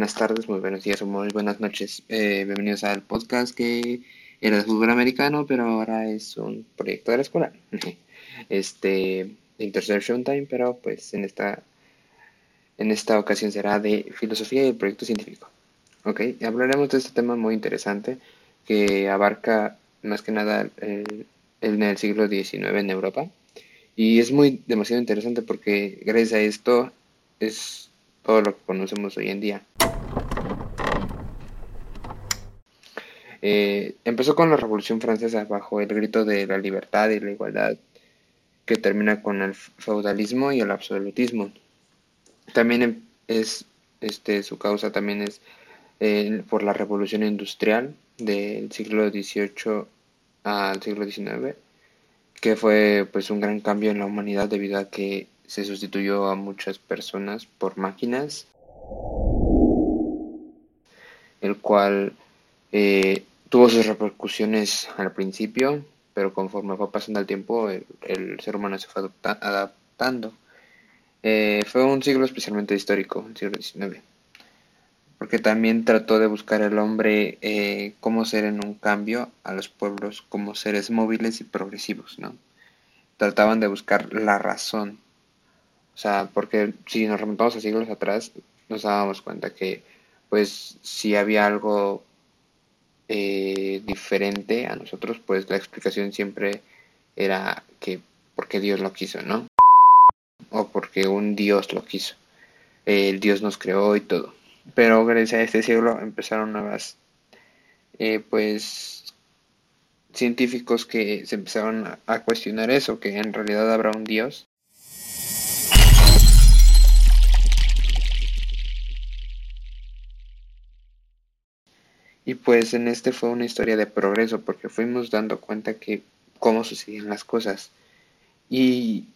buenas tardes, muy buenos días o muy buenas noches. Eh, bienvenidos al podcast que era de fútbol americano, pero ahora es un proyecto de la escuela. Este, Interception Time, pero pues en esta, en esta ocasión será de filosofía y proyecto científico. Ok, hablaremos de este tema muy interesante que abarca más que nada el, en el siglo XIX en Europa. Y es muy demasiado interesante porque gracias a esto es todo lo que conocemos hoy en día. Eh, empezó con la Revolución Francesa bajo el grito de la libertad y la igualdad que termina con el feudalismo y el absolutismo. También em, es este su causa también es eh, por la revolución industrial del siglo XVIII al siglo XIX, que fue pues un gran cambio en la humanidad debido a que se sustituyó a muchas personas por máquinas, el cual eh, tuvo sus repercusiones al principio, pero conforme fue pasando el tiempo, el, ser humano se fue adaptando. Eh, fue un siglo especialmente histórico, el siglo XIX, porque también trató de buscar el hombre eh, cómo ser en un cambio a los pueblos como seres móviles y progresivos, ¿no? Trataban de buscar la razón sea, porque si nos remontamos a siglos atrás, nos dábamos cuenta que, pues, si había algo eh, diferente a nosotros, pues la explicación siempre era que porque Dios lo quiso, ¿no? O porque un Dios lo quiso. El Dios nos creó y todo. Pero gracias a este siglo empezaron nuevas, eh, pues, científicos que se empezaron a cuestionar eso, que en realidad habrá un Dios Y pues en este fue una historia de progreso porque fuimos dando cuenta que cómo sucedían las cosas. Y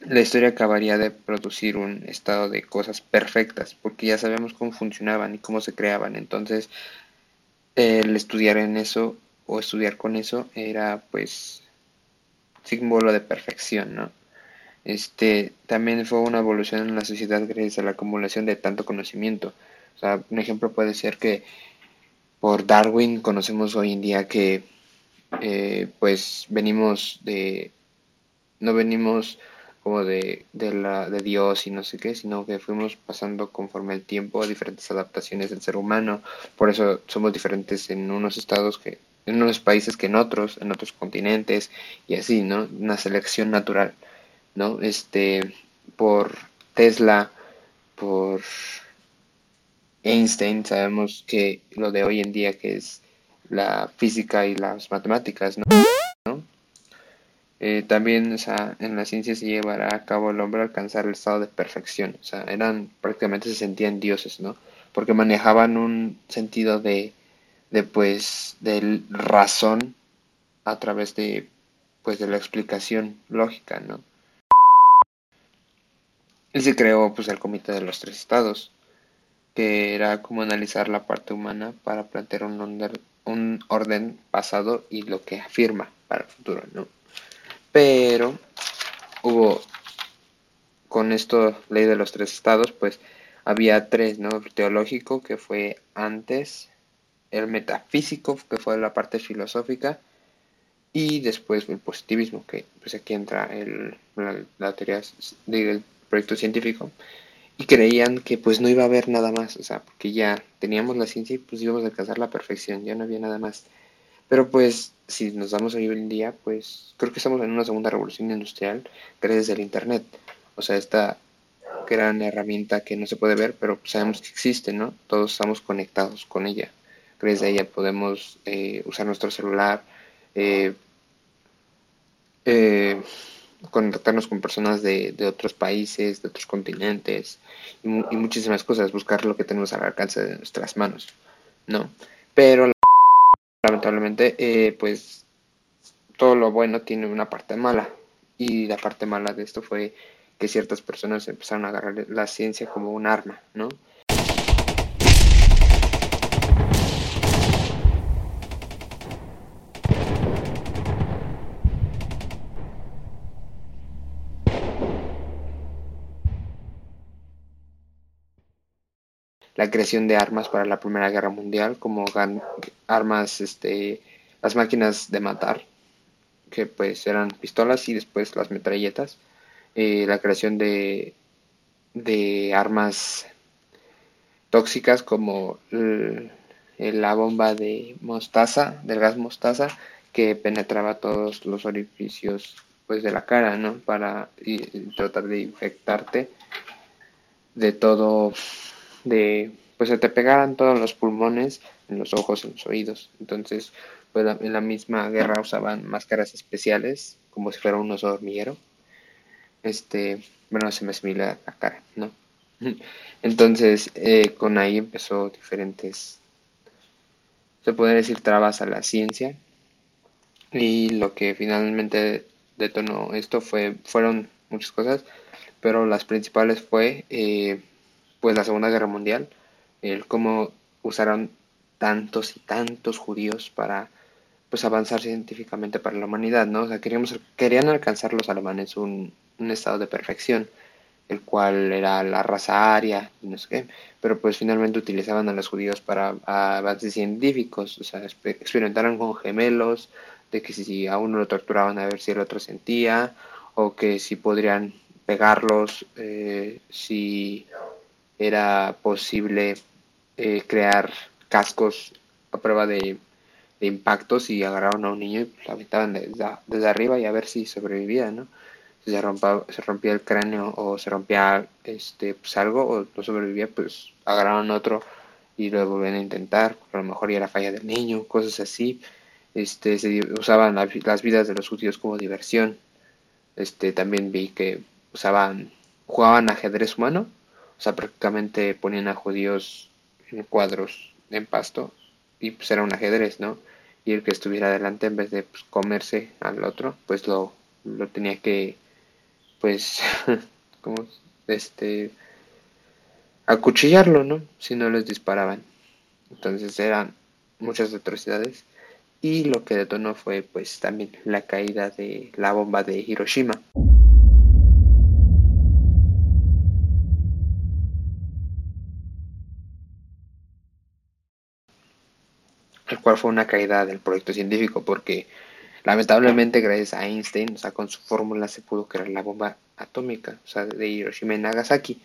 la historia acabaría de producir un estado de cosas perfectas porque ya sabemos cómo funcionaban y cómo se creaban. Entonces el estudiar en eso o estudiar con eso era pues símbolo de perfección, ¿no? Este también fue una evolución en la sociedad gracias a la acumulación de tanto conocimiento o sea, un ejemplo puede ser que por Darwin conocemos hoy en día que eh, pues venimos de, no venimos como de, de, la, de Dios y no sé qué, sino que fuimos pasando conforme el tiempo diferentes adaptaciones del ser humano. Por eso somos diferentes en unos estados que, en unos países que en otros, en otros continentes y así, ¿no? Una selección natural, ¿no? Este, por Tesla, por Einstein, sabemos que lo de hoy en día que es la física y las matemáticas, ¿no? Eh, también en la ciencia se llevará a cabo el hombre alcanzar el estado de perfección, o sea, eran prácticamente se sentían dioses, ¿no? Porque manejaban un sentido de, de pues, razón a través de, pues, de la explicación lógica, ¿no? Y se creó, pues, el Comité de los Tres Estados, que era como analizar la parte humana para plantear un, un orden pasado y lo que afirma para el futuro, ¿no? Pero hubo, con esto, ley de los tres estados, pues había tres, ¿no? El teológico, que fue antes, el metafísico, que fue la parte filosófica, y después el positivismo, que pues aquí entra el, la, teoría del proyecto científico, y creían que pues no iba a haber nada más, o sea, porque ya teníamos la ciencia y pues íbamos a alcanzar la perfección, ya no había nada más. Pero pues si nos damos hoy en día, pues creo que estamos en una segunda revolución industrial gracias al Internet. O sea, esta gran herramienta que no se puede ver, pero sabemos que existe, ¿no? Todos estamos conectados con ella. Gracias a ella podemos eh, usar nuestro celular, eh, eh, contactarnos con personas de, otros países, de otros continentes y, muchísimas cosas, buscar lo que tenemos al alcance de nuestras manos, ¿no? Pero lamentablemente, eh, pues todo lo bueno tiene una parte mala y la parte mala de esto fue que ciertas personas empezaron a agarrar la ciencia como un arma, ¿no? La creación de armas para la Primera Guerra Mundial, como armas, este, las máquinas de matar, que pues eran pistolas y después las metralletas, eh, la creación de, de armas tóxicas como la bomba de mostaza, del gas mostaza, que penetraba todos los orificios pues de la cara, ¿no? Para tratar de infectarte de todo, de pues se te pegaran todos los pulmones, en los ojos, en los oídos. Entonces, pues en la misma guerra usaban máscaras especiales, como si fuera un oso hormiguero. Este, bueno, se me asimila la cara, ¿no? Entonces, eh, con ahí empezó diferentes, se puede decir, trabas a la ciencia. Y lo que finalmente detonó esto fue, fueron muchas cosas, pero las principales fue eh, pues la Segunda Guerra Mundial, el cómo usaron tantos y tantos judíos para pues avanzar científicamente para la humanidad, ¿no? O sea, queríamos, querían alcanzar los alemanes un, un estado de perfección, el cual era la raza aria, no sé qué, pero pues finalmente utilizaban a los judíos para avances científicos, o sea, experimentaron con gemelos, de que si a uno lo torturaban a ver si el otro sentía, o que si podrían pegarlos, eh, si era posible eh, crear cascos a prueba de, impactos y agarraron a un niño y lo aventaban desde, arriba y a ver si sobrevivía, ¿no? Si se, rompía, se rompía el cráneo o se rompía este, pues algo o no sobrevivía, pues agarraron otro y lo volvían a intentar, a lo mejor ya era falla del niño, cosas así este, se usaban las vidas de los judíos como diversión. Este, también vi que usaban, jugaban ajedrez humano, o sea, prácticamente ponían a judíos en cuadros en pasto y pues era un ajedrez, ¿no? Y el que estuviera adelante en vez de pues, comerse al otro, pues lo, lo tenía que, pues, como, este, acuchillarlo, ¿no? Si no les disparaban. Entonces eran muchas atrocidades y lo que detonó fue pues también la caída de la bomba de Hiroshima. Fue una caída del proyecto científico porque lamentablemente gracias a Einstein, o sea, con su fórmula se pudo crear la bomba atómica, o sea, de Hiroshima y Nagasaki,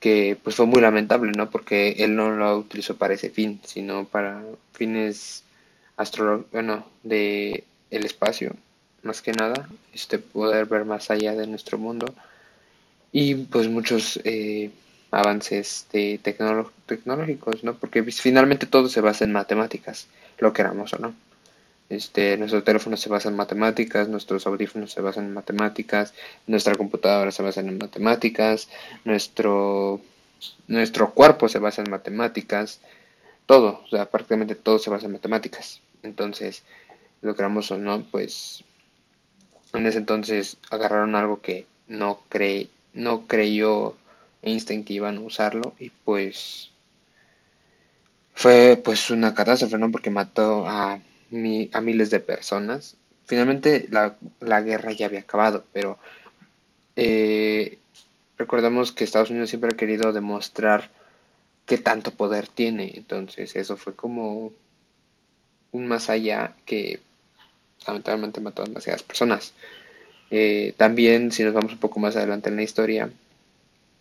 que pues fue muy lamentable, ¿no? Porque él no lo utilizó para ese fin, sino para fines astro bueno, de el espacio, más que nada, este poder ver más allá de nuestro mundo y pues muchos eh, avances de tecnológicos, ¿no? Porque pues, finalmente todo se basa en matemáticas, lo queramos o no. Este, nuestro teléfono se basa en matemáticas, nuestros audífonos se basan en matemáticas, nuestra computadora se basa en matemáticas, nuestro, nuestro cuerpo se basa en matemáticas, todo, o sea, prácticamente todo se basa en matemáticas. Entonces, lo creamos o no, pues en ese entonces agarraron algo que no cre no creyó Einstein que iban a usarlo y pues fue pues una catástrofe, ¿no? Porque mató a, mi, a miles de personas. Finalmente la, la guerra ya había acabado, pero eh, recordemos que Estados Unidos siempre ha querido demostrar qué tanto poder tiene. Entonces eso fue como un más allá que lamentablemente mató a demasiadas personas. Eh, también, si nos vamos un poco más adelante en la historia,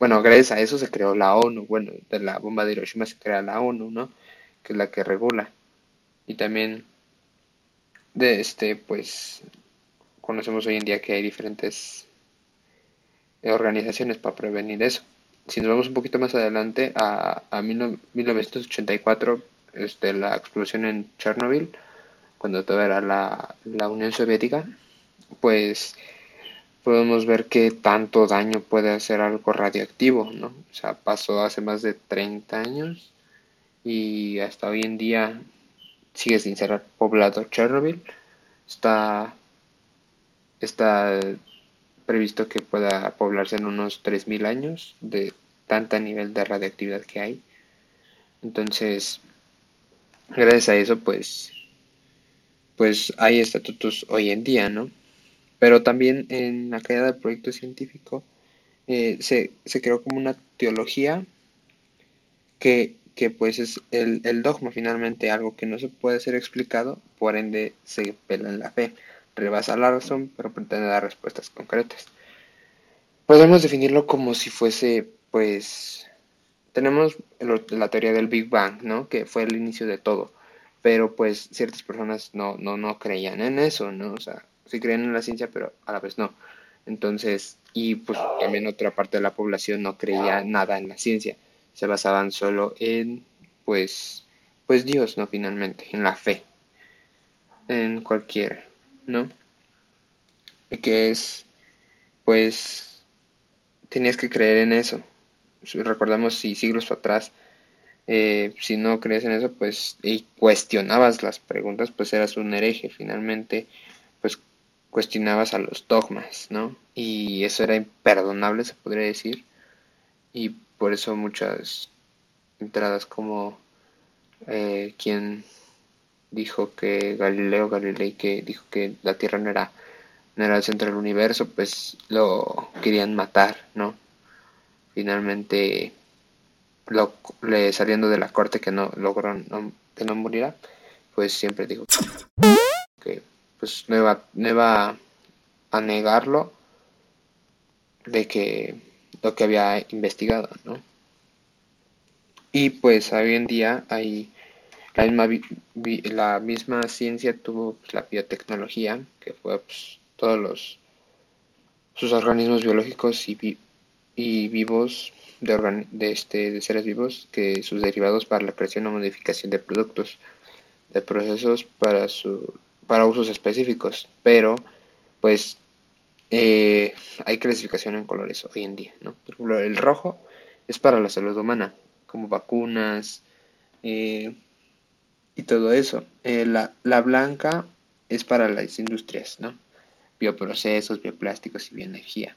bueno, gracias a eso se creó la ONU. Bueno, de la bomba de Hiroshima se crea la ONU, ¿no? Que es la que regula. Y también, de este, pues, conocemos hoy en día que hay diferentes organizaciones para prevenir eso si nos vamos un poquito más adelante, a, a 1984, este, la explosión en Chernobyl, cuando todo era la, la Unión Soviética, pues podemos ver que tanto daño puede hacer algo radioactivo, ¿no? O sea, pasó hace más de 30 años y hasta hoy en día sigue sin ser poblado Chernobyl. Está, está previsto que pueda poblarse en unos 3.000 años de tanta nivel de radiactividad que hay. Entonces, gracias a eso, pues, pues hay estatutos hoy en día, ¿no? Pero también en la caída del proyecto científico eh, se, se creó como una teología que, que pues es el, el, dogma finalmente, algo que no se puede ser explicado, por ende se pela en la fe, rebasa la razón, pero pretende dar respuestas concretas. Podemos definirlo como si fuese, pues, tenemos la teoría del Big Bang, ¿no? Que fue el inicio de todo, pero pues ciertas personas no, no, no creían en eso, ¿no? O sea, sí creían en la ciencia, pero a la vez no. Entonces, y pues también otra parte de la población no creía nada en la ciencia, se basaban solo en, pues, pues Dios, ¿no? Finalmente, en la fe, en cualquier, ¿no? Y que es, pues, tenías que creer en eso. Recordamos si siglos atrás, eh, si no crees en eso, pues, y cuestionabas las preguntas, pues eras un hereje. Finalmente, cuestionabas a los dogmas, ¿no? Y eso era imperdonable, se podría decir. Y por eso muchas entradas como eh, quien dijo que Galileo Galilei que dijo que la Tierra no era no era el centro del universo, pues lo querían matar, ¿no? Finalmente le, saliendo de la corte que no logró que no muriera, pues siempre dijo que pues no iba, no a negarlo de que lo que había investigado, ¿no? Y pues hoy en día hay la misma, la misma ciencia tuvo pues, la biotecnología, que fue pues, todos los sus organismos biológicos y, y vivos de, de, este, de seres vivos que sus derivados para la creación o modificación de productos de procesos para su para usos específicos, pero pues eh, hay clasificación en colores hoy en día, ¿no? Por el rojo es para la salud humana, como vacunas eh, y todo eso. Eh, la, la, blanca es para las industrias, ¿no? Bioprocesos, bioplásticos y bioenergía.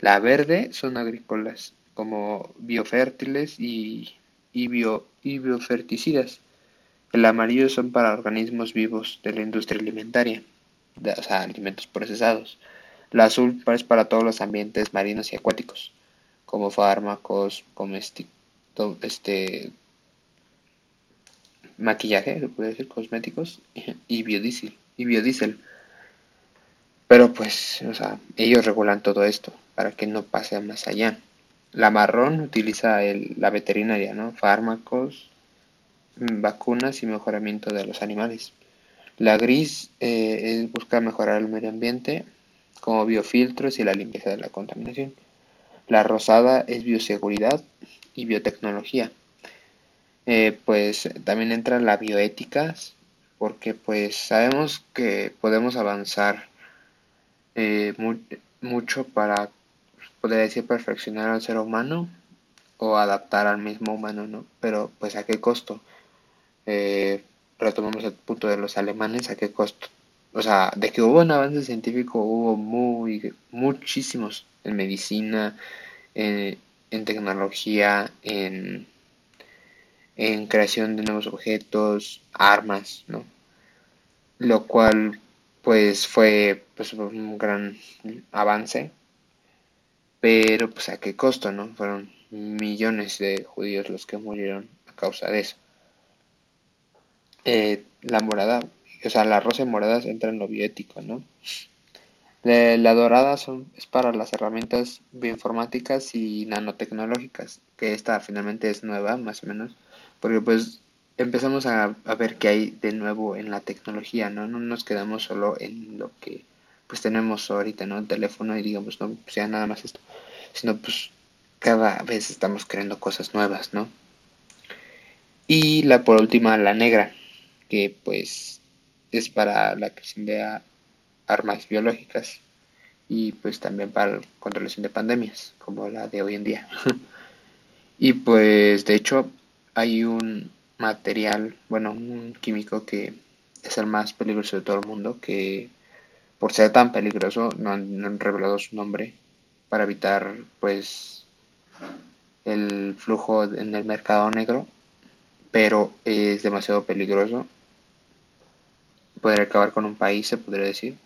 La verde son agrícolas, como biofértiles y, y, bio, y bioferticidas. El amarillo son para organismos vivos de la industria alimentaria, o sea, alimentos procesados. El azul es para todos los ambientes marinos y acuáticos, como fármacos, este maquillaje, se puede decir, cosméticos y biodiesel, y biodiesel. Pero pues, o sea, ellos regulan todo esto para que no pase más allá. La marrón utiliza el, la veterinaria, ¿no? Fármacos, vacunas y mejoramiento de los animales. La gris eh, busca mejorar el medio ambiente como biofiltros y la limpieza de la contaminación. La rosada es bioseguridad y biotecnología. Eh, pues también entra la bioética porque pues sabemos que podemos avanzar eh, mucho para poder decir perfeccionar al ser humano o adaptar al mismo humano, ¿no? Pero pues a qué costo eh, retomamos el punto de los alemanes, a qué costo. O sea, de que hubo un avance científico, hubo muy, muchísimos en medicina, en, tecnología, en, creación de nuevos objetos, armas, ¿no? Lo cual, pues, fue pues, un gran avance, pero pues a qué costo, ¿no? Fueron millones de judíos los que murieron a causa de eso. Eh, la morada, o sea, la rosa y moradas entra en lo bioético, ¿no? La, dorada son, es para las herramientas bioinformáticas y nanotecnológicas, que esta finalmente es nueva, más o menos, porque pues empezamos a, ver qué hay de nuevo en la tecnología, ¿no? No nos quedamos solo en lo que pues tenemos ahorita, ¿no? El teléfono y digamos, no sea nada más esto, sino pues cada vez estamos creando cosas nuevas, ¿no? Y la por última, la negra, que pues es para la creación de armas biológicas y pues también para la controlación de pandemias como la de hoy en día. y pues de hecho hay un material, bueno, un químico que es el más peligroso de todo el mundo, que por ser tan peligroso no han, no han revelado su nombre para evitar pues el flujo en el mercado negro, pero es demasiado peligroso podría acabar con un país, se podría decir.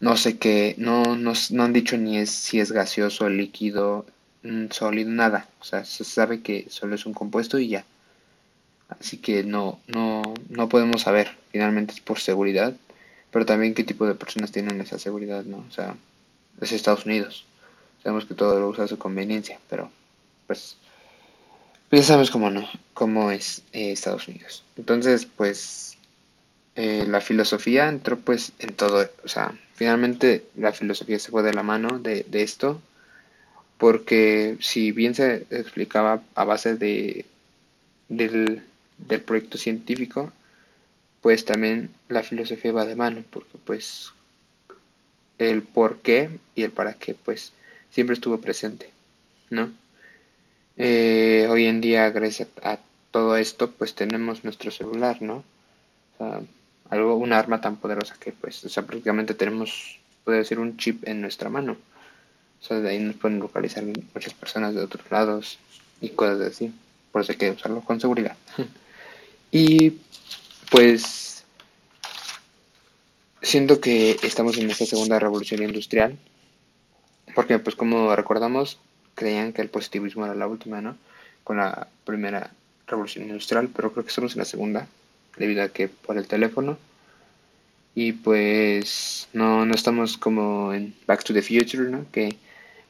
No sé qué, no, no, han dicho ni es, si es gaseoso, líquido, un sólido, nada. O sea, se sabe que solo es un compuesto y ya. Así que no, no, no podemos saber. Finalmente es por seguridad. Pero también qué tipo de personas tienen esa seguridad, ¿no? O sea, es Estados Unidos. Sabemos que todo lo usa a su conveniencia, pero pues, pues ya sabemos cómo no, cómo es eh, Estados Unidos. Entonces, pues eh, la filosofía entró pues en todo, o sea, finalmente la filosofía se fue de la mano de, esto, porque si bien se explicaba a base de del, del proyecto científico, pues también la filosofía va de mano, porque pues el por qué y el para qué, pues siempre estuvo presente, ¿no? Eh, hoy en día, gracias a todo esto, pues tenemos nuestro celular, ¿no? O sea, algo, una arma tan poderosa que, pues, o sea, prácticamente tenemos, puede decir, un chip en nuestra mano. O sea, de ahí nos pueden localizar muchas personas de otros lados y cosas así. Por eso hay que usarlo con seguridad. y, pues, siento que estamos en esta segunda revolución industrial porque, pues, como recordamos, creían que el positivismo era la última, ¿no? Con la primera revolución industrial, pero creo que estamos en la segunda, debido a que por el teléfono. Y pues no, no estamos como en Back to the Future, ¿no? Que,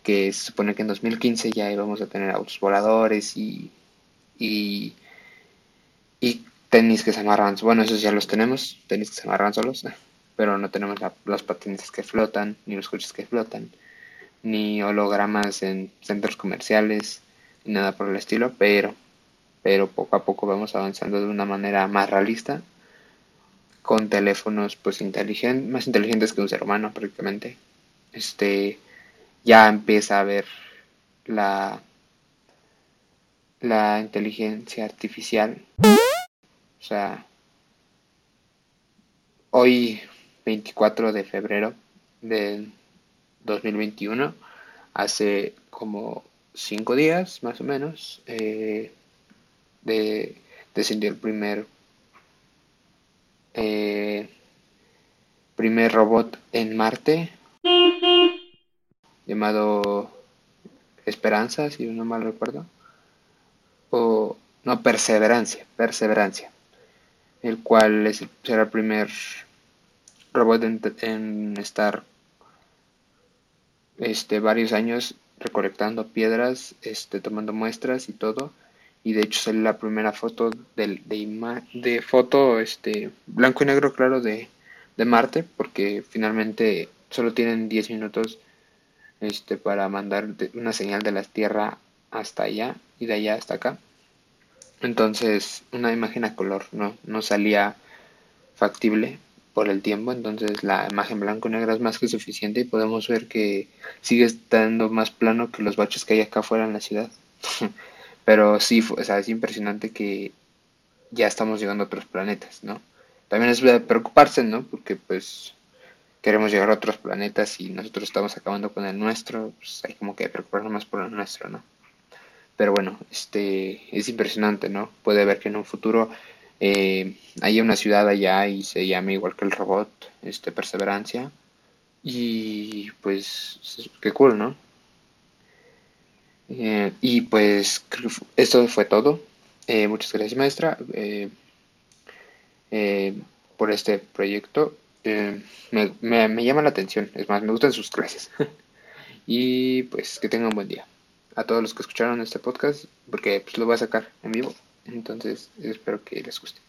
que se supone que en 2015 ya íbamos a tener autos voladores y, y, y tenis que se amarran. Bueno, esos ya los tenemos, tenis que se amarran solos, pero no tenemos la, los patines que flotan, ni los coches que flotan ni hologramas en centros comerciales, ni nada por el estilo, pero, pero poco a poco vamos avanzando de una manera más realista, con teléfonos pues inteligentes, más inteligentes que un ser humano prácticamente. Este ya empieza a ver la la inteligencia artificial. O sea, hoy 24 de febrero del 2021, hace como cinco días más o menos, eh, de, descendió el primer, eh, primer robot en Marte, llamado Esperanza, si no mal recuerdo, o no, Perseverancia, Perseverancia, el cual será el primer robot en, en estar este, varios años recolectando piedras, este, tomando muestras y todo. Y de hecho salió la primera foto de, de, de foto este, blanco y negro, claro, de, de Marte, porque finalmente solo tienen 10 minutos este, para mandar una señal de la Tierra hasta allá y de allá hasta acá. Entonces, una imagen a color no, no salía factible por el tiempo, entonces la imagen blanco y negra es más que suficiente y podemos ver que sigue estando más plano que los baches que hay acá afuera en la ciudad. Pero sí, o sea, es impresionante que ya estamos llegando a otros planetas, ¿no? También es preocuparse, ¿no? Porque pues queremos llegar a otros planetas y nosotros estamos acabando con el nuestro, pues hay como que preocuparnos más por el nuestro, ¿no? Pero bueno, este es impresionante, ¿no? Puede ver que en un futuro eh, hay una ciudad allá y se llama igual que el robot, este Perseverancia. Y pues, qué cool, ¿no? Eh, y pues esto fue todo. Eh, muchas gracias maestra eh, por este proyecto. Me, me, llama la atención, es más, me gustan sus clases. y pues que tengan un buen día. A todos los que escucharon este podcast, porque pues, lo voy a sacar en vivo. Entonces espero que les guste.